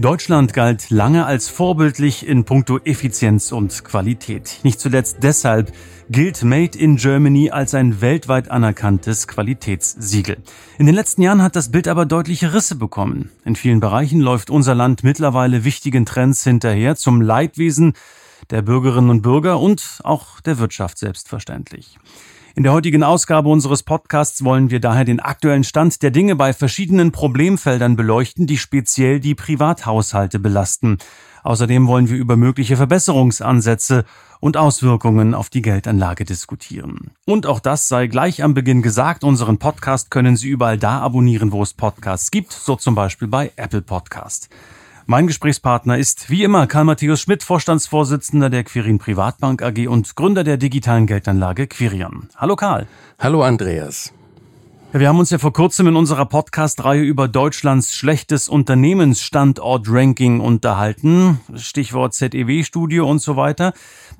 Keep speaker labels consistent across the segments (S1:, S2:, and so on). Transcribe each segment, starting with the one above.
S1: Deutschland galt lange als vorbildlich in puncto Effizienz und Qualität. Nicht zuletzt deshalb gilt Made in Germany als ein weltweit anerkanntes Qualitätssiegel. In den letzten Jahren hat das Bild aber deutliche Risse bekommen. In vielen Bereichen läuft unser Land mittlerweile wichtigen Trends hinterher zum Leidwesen der Bürgerinnen und Bürger und auch der Wirtschaft selbstverständlich. In der heutigen Ausgabe unseres Podcasts wollen wir daher den aktuellen Stand der Dinge bei verschiedenen Problemfeldern beleuchten, die speziell die Privathaushalte belasten. Außerdem wollen wir über mögliche Verbesserungsansätze und Auswirkungen auf die Geldanlage diskutieren. Und auch das sei gleich am Beginn gesagt, unseren Podcast können Sie überall da abonnieren, wo es Podcasts gibt, so zum Beispiel bei Apple Podcast. Mein Gesprächspartner ist wie immer Karl Matthäus Schmidt, Vorstandsvorsitzender der Quirin Privatbank AG und Gründer der digitalen Geldanlage Quirion. Hallo Karl.
S2: Hallo Andreas.
S1: Wir haben uns ja vor kurzem in unserer Podcast-Reihe über Deutschlands schlechtes Unternehmensstandort-Ranking unterhalten. Stichwort ZEW-Studio und so weiter.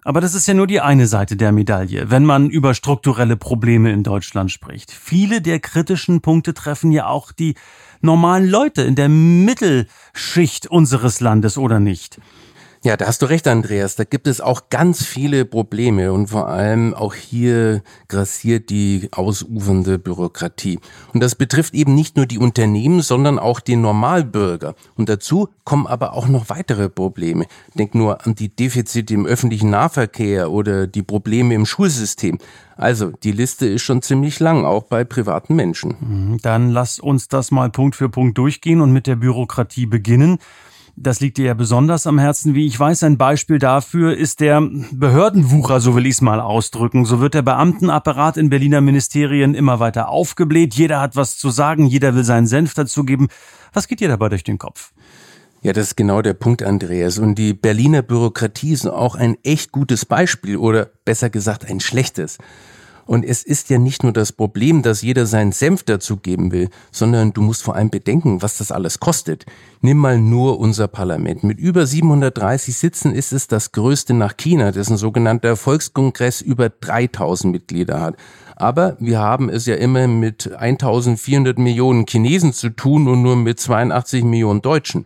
S1: Aber das ist ja nur die eine Seite der Medaille, wenn man über strukturelle Probleme in Deutschland spricht. Viele der kritischen Punkte treffen ja auch die normalen Leute in der Mittelschicht unseres Landes oder nicht?
S2: Ja, da hast du recht, Andreas. Da gibt es auch ganz viele Probleme und vor allem auch hier grassiert die ausufernde Bürokratie. Und das betrifft eben nicht nur die Unternehmen, sondern auch den Normalbürger. Und dazu kommen aber auch noch weitere Probleme. Denk nur an die Defizite im öffentlichen Nahverkehr oder die Probleme im Schulsystem. Also, die Liste ist schon ziemlich lang, auch bei privaten Menschen.
S1: Mhm, dann lass uns das mal Punkt für Punkt durchgehen und mit der Bürokratie beginnen. Das liegt dir ja besonders am Herzen, wie ich weiß. Ein Beispiel dafür ist der Behördenwucher, so will ich es mal ausdrücken. So wird der Beamtenapparat in Berliner Ministerien immer weiter aufgebläht. Jeder hat was zu sagen, jeder will seinen Senf dazugeben. Was geht dir dabei durch den Kopf?
S2: Ja, das ist genau der Punkt, Andreas. Und die Berliner Bürokratie ist auch ein echt gutes Beispiel oder besser gesagt ein schlechtes. Und es ist ja nicht nur das Problem, dass jeder seinen Senf dazugeben will, sondern du musst vor allem bedenken, was das alles kostet. Nimm mal nur unser Parlament. Mit über 730 Sitzen ist es das größte nach China, dessen sogenannter Volkskongress über 3000 Mitglieder hat. Aber wir haben es ja immer mit 1400 Millionen Chinesen zu tun und nur mit 82 Millionen Deutschen.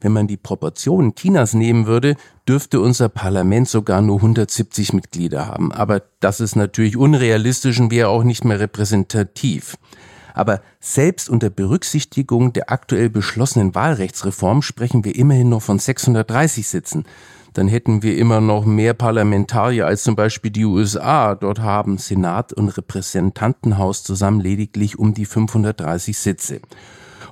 S2: Wenn man die Proportionen Chinas nehmen würde, dürfte unser Parlament sogar nur 170 Mitglieder haben. Aber das ist natürlich unrealistisch und wäre auch nicht mehr repräsentativ. Aber selbst unter Berücksichtigung der aktuell beschlossenen Wahlrechtsreform sprechen wir immerhin noch von 630 Sitzen. Dann hätten wir immer noch mehr Parlamentarier als zum Beispiel die USA. Dort haben Senat und Repräsentantenhaus zusammen lediglich um die 530 Sitze.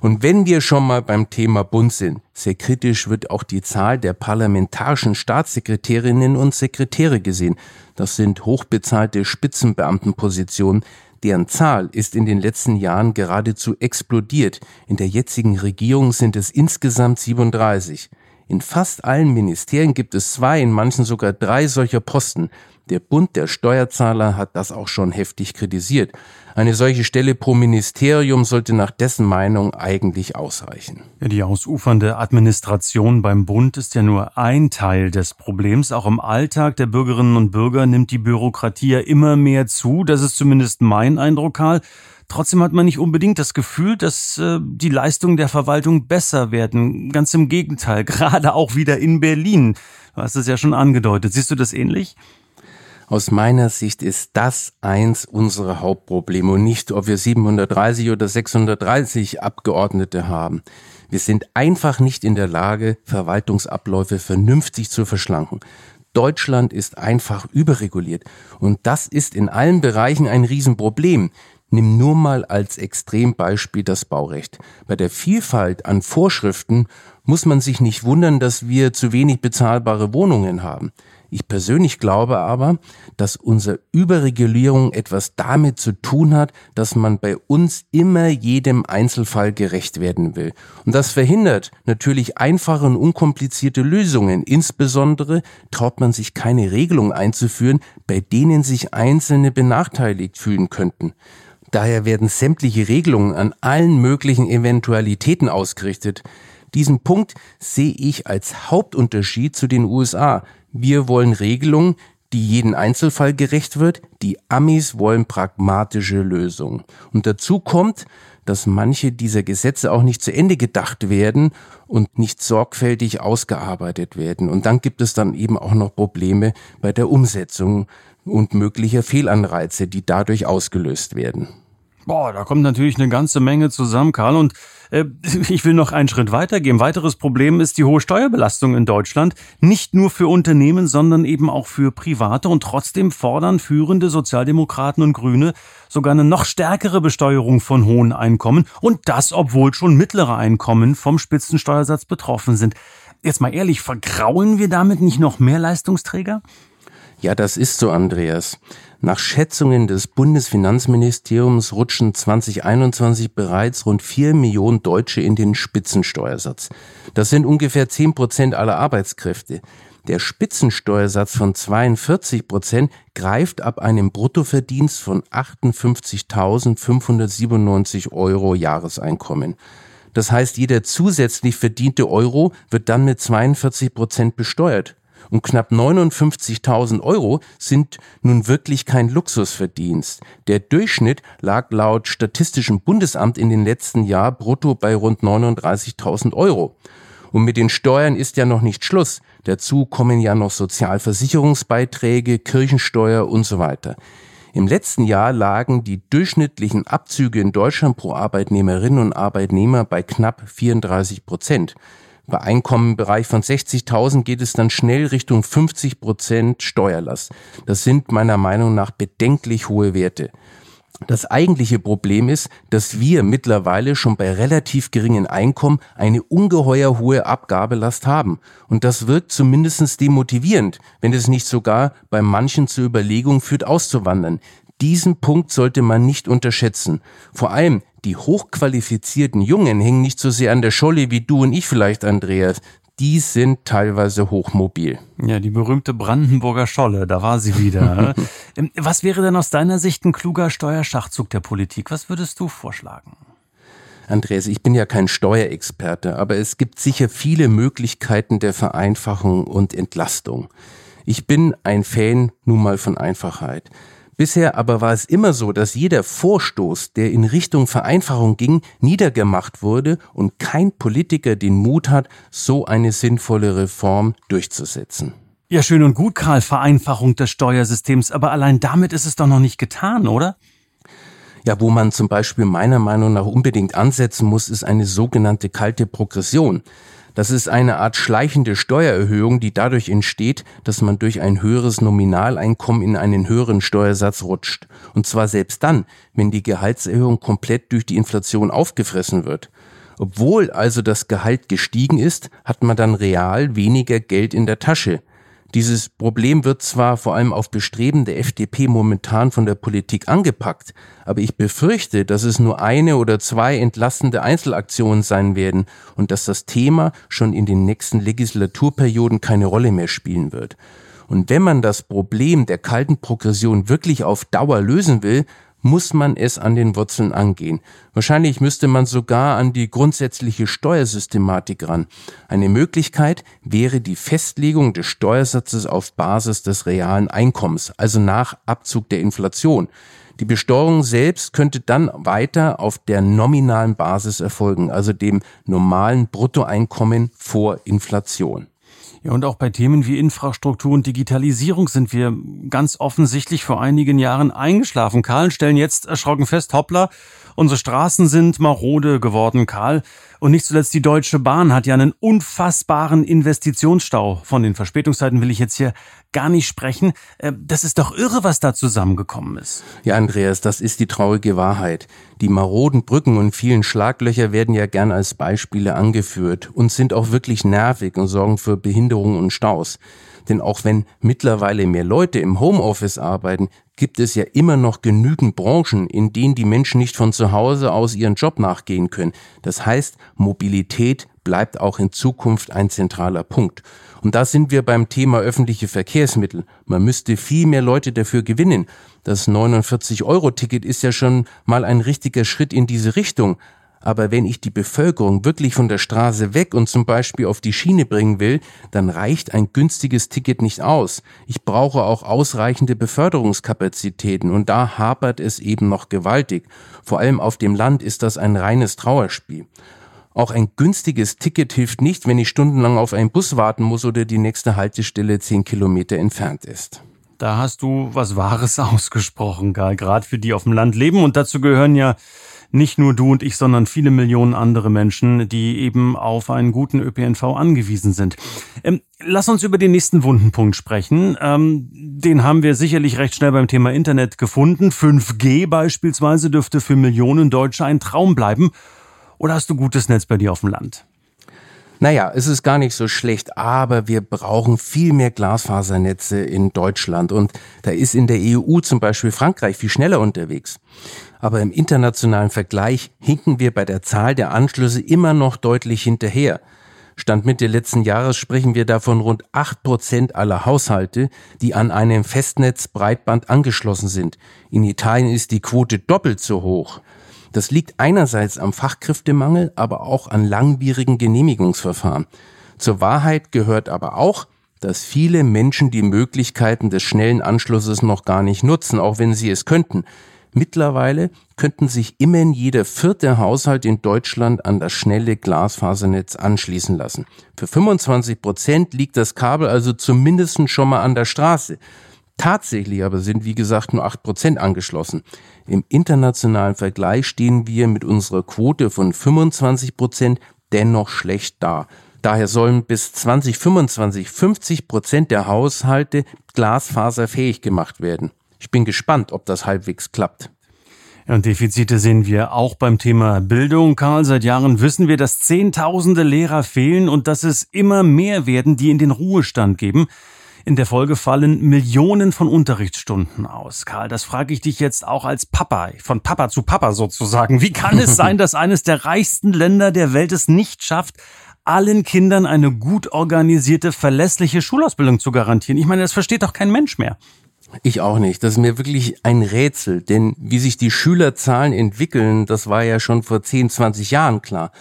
S2: Und wenn wir schon mal beim Thema Bund sind, sehr kritisch wird auch die Zahl der parlamentarischen Staatssekretärinnen und Sekretäre gesehen. Das sind hochbezahlte Spitzenbeamtenpositionen, deren Zahl ist in den letzten Jahren geradezu explodiert. In der jetzigen Regierung sind es insgesamt 37. In fast allen Ministerien gibt es zwei, in manchen sogar drei solcher Posten. Der Bund der Steuerzahler hat das auch schon heftig kritisiert. Eine solche Stelle pro Ministerium sollte nach dessen Meinung eigentlich ausreichen.
S1: Die ausufernde Administration beim Bund ist ja nur ein Teil des Problems. Auch im Alltag der Bürgerinnen und Bürger nimmt die Bürokratie ja immer mehr zu. Das ist zumindest mein Eindruck, Karl. Trotzdem hat man nicht unbedingt das Gefühl, dass äh, die Leistungen der Verwaltung besser werden. Ganz im Gegenteil, gerade auch wieder in Berlin. Du hast es ja schon angedeutet. Siehst du das ähnlich?
S2: Aus meiner Sicht ist das eins unserer Hauptprobleme und nicht, ob wir 730 oder 630 Abgeordnete haben. Wir sind einfach nicht in der Lage, Verwaltungsabläufe vernünftig zu verschlanken. Deutschland ist einfach überreguliert. Und das ist in allen Bereichen ein Riesenproblem. Nimm nur mal als Extrembeispiel das Baurecht. Bei der Vielfalt an Vorschriften muss man sich nicht wundern, dass wir zu wenig bezahlbare Wohnungen haben. Ich persönlich glaube aber, dass unsere Überregulierung etwas damit zu tun hat, dass man bei uns immer jedem Einzelfall gerecht werden will. Und das verhindert natürlich einfache und unkomplizierte Lösungen. Insbesondere traut man sich keine Regelung einzuführen, bei denen sich Einzelne benachteiligt fühlen könnten. Daher werden sämtliche Regelungen an allen möglichen Eventualitäten ausgerichtet. Diesen Punkt sehe ich als Hauptunterschied zu den USA. Wir wollen Regelungen, die jeden Einzelfall gerecht wird. Die Amis wollen pragmatische Lösungen. Und dazu kommt, dass manche dieser Gesetze auch nicht zu Ende gedacht werden und nicht sorgfältig ausgearbeitet werden. Und dann gibt es dann eben auch noch Probleme bei der Umsetzung und möglicher Fehlanreize, die dadurch ausgelöst werden.
S1: Boah, da kommt natürlich eine ganze Menge zusammen, Karl. Und äh, ich will noch einen Schritt weitergehen. Weiteres Problem ist die hohe Steuerbelastung in Deutschland. Nicht nur für Unternehmen, sondern eben auch für Private. Und trotzdem fordern führende Sozialdemokraten und Grüne sogar eine noch stärkere Besteuerung von hohen Einkommen. Und das, obwohl schon mittlere Einkommen vom Spitzensteuersatz betroffen sind. Jetzt mal ehrlich, vergraulen wir damit nicht noch mehr Leistungsträger?
S2: Ja, das ist so, Andreas. Nach Schätzungen des Bundesfinanzministeriums rutschen 2021 bereits rund vier Millionen Deutsche in den Spitzensteuersatz. Das sind ungefähr zehn Prozent aller Arbeitskräfte. Der Spitzensteuersatz von 42 Prozent greift ab einem Bruttoverdienst von 58.597 Euro Jahreseinkommen. Das heißt, jeder zusätzlich verdiente Euro wird dann mit 42 Prozent besteuert. Und knapp 59.000 Euro sind nun wirklich kein Luxusverdienst. Der Durchschnitt lag laut Statistischem Bundesamt in den letzten Jahren brutto bei rund 39.000 Euro. Und mit den Steuern ist ja noch nicht Schluss. Dazu kommen ja noch Sozialversicherungsbeiträge, Kirchensteuer und so weiter. Im letzten Jahr lagen die durchschnittlichen Abzüge in Deutschland pro Arbeitnehmerinnen und Arbeitnehmer bei knapp 34 Prozent. Bei Einkommen im Bereich von 60.000 geht es dann schnell Richtung 50 Prozent Steuerlast. Das sind meiner Meinung nach bedenklich hohe Werte. Das eigentliche Problem ist, dass wir mittlerweile schon bei relativ geringen Einkommen eine ungeheuer hohe Abgabelast haben. Und das wirkt zumindest demotivierend, wenn es nicht sogar bei manchen zur Überlegung führt, auszuwandern. Diesen Punkt sollte man nicht unterschätzen. Vor allem die hochqualifizierten Jungen hängen nicht so sehr an der Scholle wie du und ich vielleicht, Andreas. Die sind teilweise hochmobil.
S1: Ja, die berühmte Brandenburger Scholle, da war sie wieder. Ähm, was wäre denn aus deiner Sicht ein kluger Steuerschachzug der Politik? Was würdest du vorschlagen?
S2: Andreas, ich bin ja kein Steuerexperte, aber es gibt sicher viele Möglichkeiten der Vereinfachung und Entlastung. Ich bin ein Fan nun mal von Einfachheit. Bisher aber war es immer so, dass jeder Vorstoß, der in Richtung Vereinfachung ging, niedergemacht wurde und kein Politiker den Mut hat, so eine sinnvolle Reform durchzusetzen.
S1: Ja, schön und gut, Karl, Vereinfachung des Steuersystems, aber allein damit ist es doch noch nicht getan, oder?
S2: Ja, wo man zum Beispiel meiner Meinung nach unbedingt ansetzen muss, ist eine sogenannte kalte Progression. Das ist eine Art schleichende Steuererhöhung, die dadurch entsteht, dass man durch ein höheres Nominaleinkommen in einen höheren Steuersatz rutscht. Und zwar selbst dann, wenn die Gehaltserhöhung komplett durch die Inflation aufgefressen wird. Obwohl also das Gehalt gestiegen ist, hat man dann real weniger Geld in der Tasche. Dieses Problem wird zwar vor allem auf Bestreben der FDP momentan von der Politik angepackt, aber ich befürchte, dass es nur eine oder zwei entlastende Einzelaktionen sein werden und dass das Thema schon in den nächsten Legislaturperioden keine Rolle mehr spielen wird. Und wenn man das Problem der kalten Progression wirklich auf Dauer lösen will, muss man es an den Wurzeln angehen. Wahrscheinlich müsste man sogar an die grundsätzliche Steuersystematik ran. Eine Möglichkeit wäre die Festlegung des Steuersatzes auf Basis des realen Einkommens, also nach Abzug der Inflation. Die Besteuerung selbst könnte dann weiter auf der nominalen Basis erfolgen, also dem normalen Bruttoeinkommen vor Inflation.
S1: Ja, und auch bei Themen wie Infrastruktur und Digitalisierung sind wir ganz offensichtlich vor einigen Jahren eingeschlafen. Karl stellen jetzt erschrocken fest, hoppla, unsere Straßen sind marode geworden, Karl. Und nicht zuletzt die Deutsche Bahn hat ja einen unfassbaren Investitionsstau. Von den Verspätungszeiten will ich jetzt hier gar nicht sprechen. Äh, das ist doch irre, was da zusammengekommen ist.
S2: Ja, Andreas, das ist die traurige Wahrheit. Die maroden Brücken und vielen Schlaglöcher werden ja gern als Beispiele angeführt und sind auch wirklich nervig und sorgen für Behinderungen und Staus. Denn auch wenn mittlerweile mehr Leute im Homeoffice arbeiten, gibt es ja immer noch genügend Branchen, in denen die Menschen nicht von zu Hause aus ihren Job nachgehen können. Das heißt, Mobilität bleibt auch in Zukunft ein zentraler Punkt. Und da sind wir beim Thema öffentliche Verkehrsmittel. Man müsste viel mehr Leute dafür gewinnen. Das 49-Euro-Ticket ist ja schon mal ein richtiger Schritt in diese Richtung. Aber wenn ich die Bevölkerung wirklich von der Straße weg und zum Beispiel auf die Schiene bringen will, dann reicht ein günstiges Ticket nicht aus. Ich brauche auch ausreichende Beförderungskapazitäten und da hapert es eben noch gewaltig. Vor allem auf dem Land ist das ein reines Trauerspiel. Auch ein günstiges Ticket hilft nicht, wenn ich stundenlang auf einen Bus warten muss oder die nächste Haltestelle zehn Kilometer entfernt ist.
S1: Da hast du was Wahres ausgesprochen, Karl, gerade für die auf dem Land leben. Und dazu gehören ja nicht nur du und ich, sondern viele Millionen andere Menschen, die eben auf einen guten ÖPNV angewiesen sind. Ähm, lass uns über den nächsten Wundenpunkt sprechen. Ähm, den haben wir sicherlich recht schnell beim Thema Internet gefunden. 5G beispielsweise dürfte für Millionen Deutsche ein Traum bleiben. Oder hast du gutes Netz bei dir auf dem Land?
S2: Naja, es ist gar nicht so schlecht, aber wir brauchen viel mehr Glasfasernetze in Deutschland. Und da ist in der EU zum Beispiel Frankreich viel schneller unterwegs. Aber im internationalen Vergleich hinken wir bei der Zahl der Anschlüsse immer noch deutlich hinterher. Stand Mitte letzten Jahres sprechen wir davon rund acht Prozent aller Haushalte, die an einem Festnetz Breitband angeschlossen sind. In Italien ist die Quote doppelt so hoch. Das liegt einerseits am Fachkräftemangel, aber auch an langwierigen Genehmigungsverfahren. Zur Wahrheit gehört aber auch, dass viele Menschen die Möglichkeiten des schnellen Anschlusses noch gar nicht nutzen, auch wenn sie es könnten. Mittlerweile könnten sich immerhin jeder vierte Haushalt in Deutschland an das schnelle Glasfasernetz anschließen lassen. Für 25 Prozent liegt das Kabel also zumindest schon mal an der Straße. Tatsächlich aber sind, wie gesagt, nur acht Prozent angeschlossen. Im internationalen Vergleich stehen wir mit unserer Quote von 25 Prozent dennoch schlecht da. Daher sollen bis 2025 50 Prozent der Haushalte glasfaserfähig gemacht werden. Ich bin gespannt, ob das halbwegs klappt.
S1: Und Defizite sehen wir auch beim Thema Bildung. Karl, seit Jahren wissen wir, dass Zehntausende Lehrer fehlen und dass es immer mehr werden, die in den Ruhestand geben. In der Folge fallen Millionen von Unterrichtsstunden aus. Karl, das frage ich dich jetzt auch als Papa, von Papa zu Papa sozusagen. Wie kann es sein, dass eines der reichsten Länder der Welt es nicht schafft, allen Kindern eine gut organisierte, verlässliche Schulausbildung zu garantieren? Ich meine, das versteht doch kein Mensch mehr.
S2: Ich auch nicht. Das ist mir wirklich ein Rätsel, denn wie sich die Schülerzahlen entwickeln, das war ja schon vor 10, 20 Jahren klar.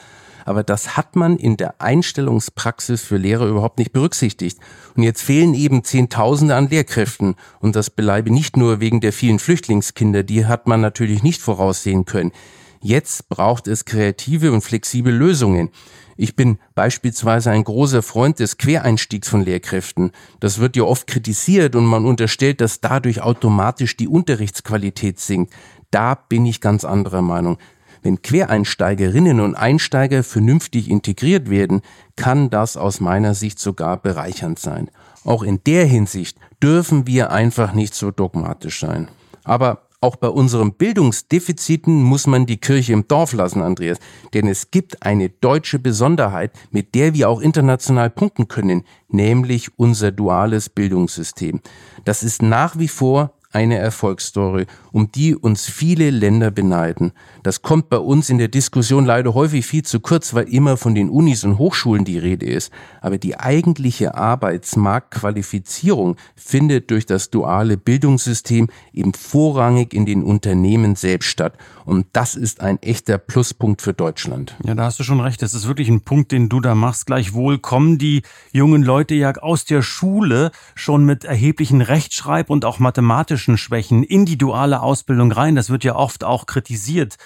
S2: Aber das hat man in der Einstellungspraxis für Lehrer überhaupt nicht berücksichtigt. Und jetzt fehlen eben Zehntausende an Lehrkräften. Und das beleibe nicht nur wegen der vielen Flüchtlingskinder, die hat man natürlich nicht voraussehen können. Jetzt braucht es kreative und flexible Lösungen. Ich bin beispielsweise ein großer Freund des Quereinstiegs von Lehrkräften. Das wird ja oft kritisiert und man unterstellt, dass dadurch automatisch die Unterrichtsqualität sinkt. Da bin ich ganz anderer Meinung. Wenn Quereinsteigerinnen und Einsteiger vernünftig integriert werden, kann das aus meiner Sicht sogar bereichernd sein. Auch in der Hinsicht dürfen wir einfach nicht so dogmatisch sein. Aber auch bei unseren Bildungsdefiziten muss man die Kirche im Dorf lassen, Andreas. Denn es gibt eine deutsche Besonderheit, mit der wir auch international punkten können, nämlich unser duales Bildungssystem. Das ist nach wie vor eine Erfolgsstory, um die uns viele Länder beneiden. Das kommt bei uns in der Diskussion leider häufig viel zu kurz, weil immer von den Unis und Hochschulen die Rede ist. Aber die eigentliche Arbeitsmarktqualifizierung findet durch das duale Bildungssystem eben vorrangig in den Unternehmen selbst statt. Und das ist ein echter Pluspunkt für Deutschland.
S1: Ja, da hast du schon recht. Das ist wirklich ein Punkt, den du da machst. Gleichwohl kommen die jungen Leute ja aus der Schule schon mit erheblichen Rechtschreib- und auch mathematischen Schwächen in die duale Ausbildung rein. Das wird ja oft auch kritisiert.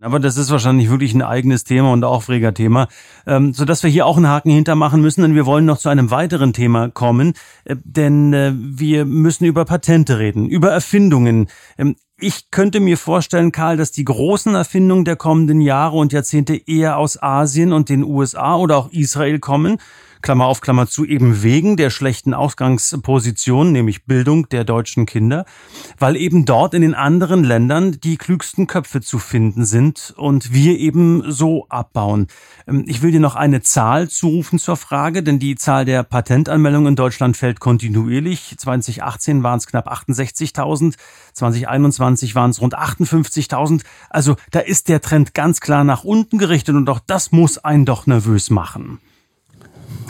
S1: Aber das ist wahrscheinlich wirklich ein eigenes Thema und Aufregerthema, ähm, so dass wir hier auch einen Haken hintermachen müssen, denn wir wollen noch zu einem weiteren Thema kommen, äh, denn äh, wir müssen über Patente reden, über Erfindungen. Ähm, ich könnte mir vorstellen, Karl, dass die großen Erfindungen der kommenden Jahre und Jahrzehnte eher aus Asien und den USA oder auch Israel kommen. Klammer auf Klammer zu, eben wegen der schlechten Ausgangsposition, nämlich Bildung der deutschen Kinder, weil eben dort in den anderen Ländern die klügsten Köpfe zu finden sind und wir eben so abbauen. Ähm, ich will dir noch eine Zahl zurufen zur Frage, denn die Zahl der Patentanmeldungen in Deutschland fällt kontinuierlich. 2018 waren es knapp 68.000, 2021 waren es rund 58.000. Also da ist der Trend ganz klar nach unten gerichtet und auch das muss einen doch nervös machen.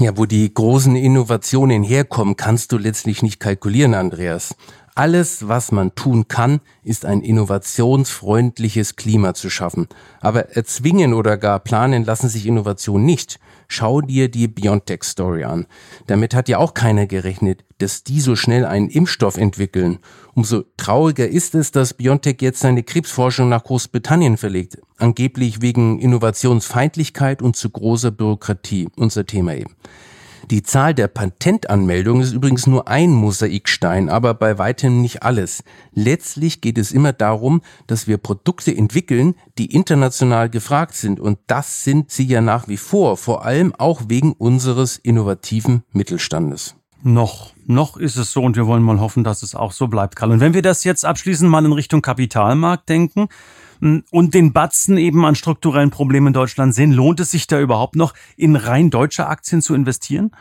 S2: Ja, wo die großen Innovationen herkommen, kannst du letztlich nicht kalkulieren, Andreas. Alles, was man tun kann, ist ein innovationsfreundliches Klima zu schaffen. Aber erzwingen oder gar planen lassen sich Innovationen nicht. Schau dir die BioNTech-Story an. Damit hat ja auch keiner gerechnet, dass die so schnell einen Impfstoff entwickeln. Umso trauriger ist es, dass BioNTech jetzt seine Krebsforschung nach Großbritannien verlegt. Angeblich wegen Innovationsfeindlichkeit und zu großer Bürokratie. Unser Thema eben. Die Zahl der Patentanmeldungen ist übrigens nur ein Mosaikstein, aber bei weitem nicht alles. Letztlich geht es immer darum, dass wir Produkte entwickeln, die international gefragt sind. Und das sind sie ja nach wie vor, vor allem auch wegen unseres innovativen Mittelstandes.
S1: Noch, noch ist es so und wir wollen mal hoffen, dass es auch so bleibt, Karl. Und wenn wir das jetzt abschließend mal in Richtung Kapitalmarkt denken, und den Batzen eben an strukturellen Problemen in Deutschland sehen. Lohnt es sich da überhaupt noch, in rein deutsche Aktien zu investieren?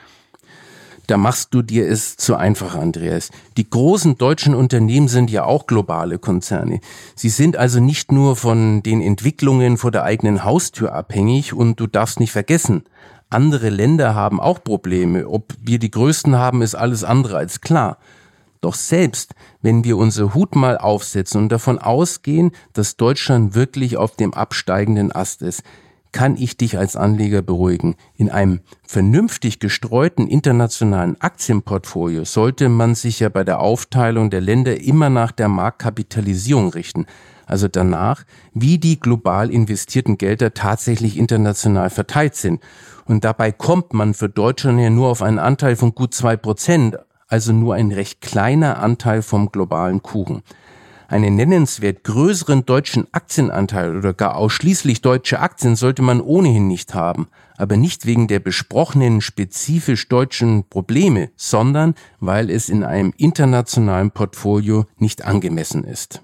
S2: Da machst du dir es zu einfach, Andreas. Die großen deutschen Unternehmen sind ja auch globale Konzerne. Sie sind also nicht nur von den Entwicklungen vor der eigenen Haustür abhängig und du darfst nicht vergessen, andere Länder haben auch Probleme. Ob wir die größten haben, ist alles andere als klar. Doch selbst wenn wir unser Hut mal aufsetzen und davon ausgehen, dass Deutschland wirklich auf dem absteigenden Ast ist, kann ich dich als Anleger beruhigen. In einem vernünftig gestreuten internationalen Aktienportfolio sollte man sich ja bei der Aufteilung der Länder immer nach der Marktkapitalisierung richten. Also danach, wie die global investierten Gelder tatsächlich international verteilt sind. Und dabei kommt man für Deutschland ja nur auf einen Anteil von gut zwei Prozent also nur ein recht kleiner Anteil vom globalen Kuchen. Einen nennenswert größeren deutschen Aktienanteil oder gar ausschließlich deutsche Aktien sollte man ohnehin nicht haben, aber nicht wegen der besprochenen spezifisch deutschen Probleme, sondern weil es in einem internationalen Portfolio nicht angemessen ist.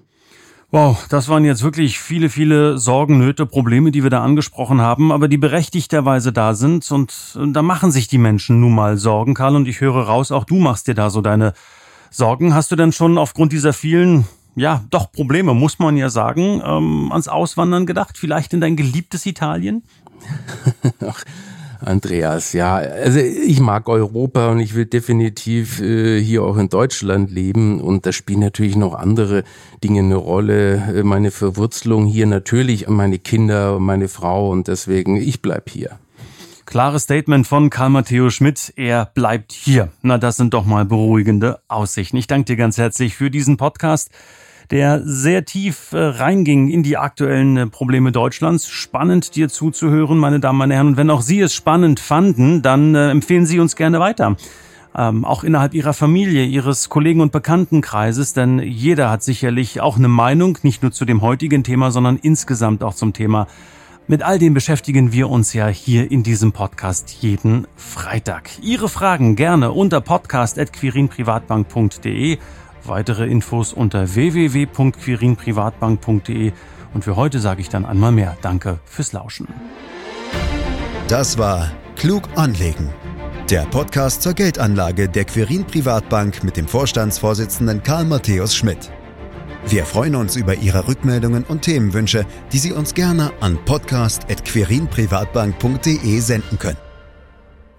S1: Wow, das waren jetzt wirklich viele, viele Sorgen, Nöte, Probleme, die wir da angesprochen haben, aber die berechtigterweise da sind und, und da machen sich die Menschen nun mal Sorgen, Karl, und ich höre raus, auch du machst dir da so deine Sorgen. Hast du denn schon aufgrund dieser vielen, ja, doch Probleme, muss man ja sagen, ähm, ans Auswandern gedacht? Vielleicht in dein geliebtes Italien?
S2: Andreas, ja, also ich mag Europa und ich will definitiv äh, hier auch in Deutschland leben und da spielen natürlich noch andere Dinge eine Rolle. Äh, meine Verwurzelung hier natürlich, meine Kinder, meine Frau und deswegen, ich bleib hier.
S1: Klares Statement von Karl Matteo Schmidt. Er bleibt hier. Na, das sind doch mal beruhigende Aussichten. Ich danke dir ganz herzlich für diesen Podcast der sehr tief äh, reinging in die aktuellen äh, Probleme Deutschlands. Spannend, dir zuzuhören, meine Damen, meine Herren. Und wenn auch Sie es spannend fanden, dann äh, empfehlen Sie uns gerne weiter. Ähm, auch innerhalb Ihrer Familie, Ihres Kollegen- und Bekanntenkreises, denn jeder hat sicherlich auch eine Meinung, nicht nur zu dem heutigen Thema, sondern insgesamt auch zum Thema. Mit all dem beschäftigen wir uns ja hier in diesem Podcast jeden Freitag. Ihre Fragen gerne unter podcast.quirinprivatbank.de Weitere Infos unter www.quirinprivatbank.de und für heute sage ich dann einmal mehr Danke fürs Lauschen.
S3: Das war Klug anlegen. Der Podcast zur Geldanlage der Quirin Privatbank mit dem Vorstandsvorsitzenden Karl Matthäus Schmidt. Wir freuen uns über Ihre Rückmeldungen und Themenwünsche, die Sie uns gerne an podcast.quirinprivatbank.de senden können.